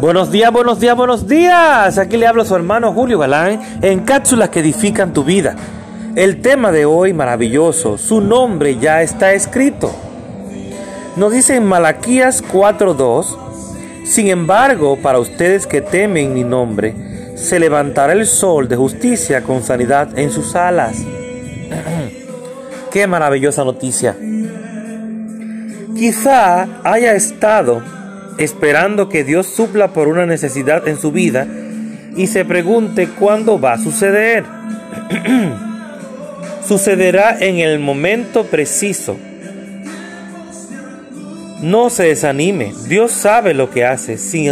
Buenos días, buenos días, buenos días. Aquí le hablo a su hermano Julio Galán en cápsulas que edifican tu vida. El tema de hoy maravilloso, su nombre ya está escrito. Nos dice en Malaquías 4:2, sin embargo, para ustedes que temen mi nombre, se levantará el sol de justicia con sanidad en sus alas. Qué maravillosa noticia. Quizá haya estado esperando que Dios supla por una necesidad en su vida y se pregunte cuándo va a suceder. Sucederá en el momento preciso. No se desanime, Dios sabe lo que hace. Si,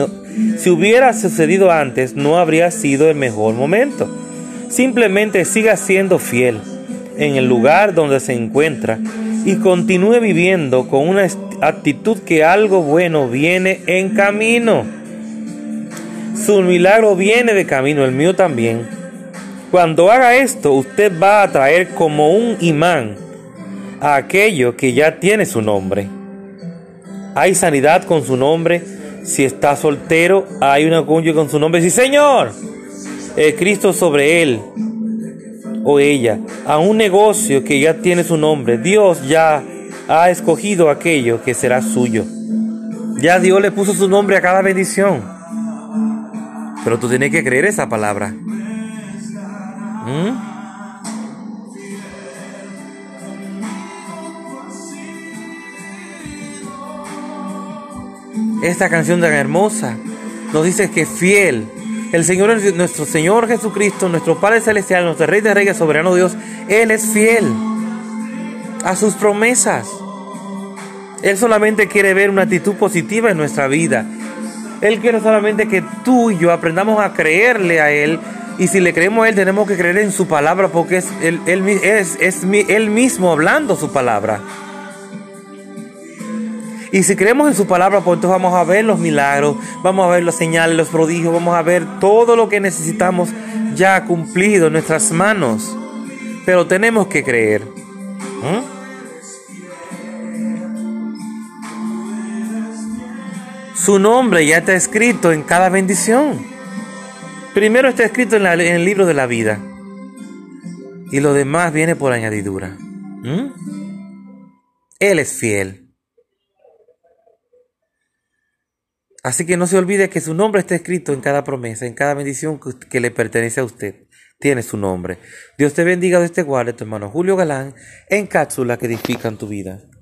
si hubiera sucedido antes, no habría sido el mejor momento. Simplemente siga siendo fiel en el lugar donde se encuentra y continúe viviendo con una actitud que algo bueno viene en camino. Su milagro viene de camino, el mío también. Cuando haga esto, usted va a atraer como un imán a aquello que ya tiene su nombre. Hay sanidad con su nombre. Si está soltero, hay una cónyuge con su nombre. Sí, Señor. El Cristo sobre él o ella a un negocio que ya tiene su nombre. Dios ya ha escogido aquello que será suyo. Ya Dios le puso su nombre a cada bendición. Pero tú tienes que creer esa palabra. ¿Mm? Esta canción tan hermosa nos dice que fiel el Señor, nuestro Señor Jesucristo, nuestro Padre Celestial, nuestro Rey de Reyes, soberano Dios, Él es fiel a sus promesas. Él solamente quiere ver una actitud positiva en nuestra vida. Él quiere solamente que tú y yo aprendamos a creerle a Él. Y si le creemos a Él, tenemos que creer en su palabra porque Él, es Él mismo hablando su palabra. Y si creemos en su palabra, pues entonces vamos a ver los milagros, vamos a ver las señales, los prodigios, vamos a ver todo lo que necesitamos ya cumplido en nuestras manos. Pero tenemos que creer. Su nombre ya está escrito en cada bendición. Primero está escrito en, el libro de la vida. Y lo demás viene por añadidura. Él es fiel. Así que no se olvide que su nombre está escrito en cada promesa, en cada bendición que, le pertenece a usted. Tiene su nombre. Dios te bendiga de este guarde, tu hermano Julio Galán, en cápsula que edifican tu vida.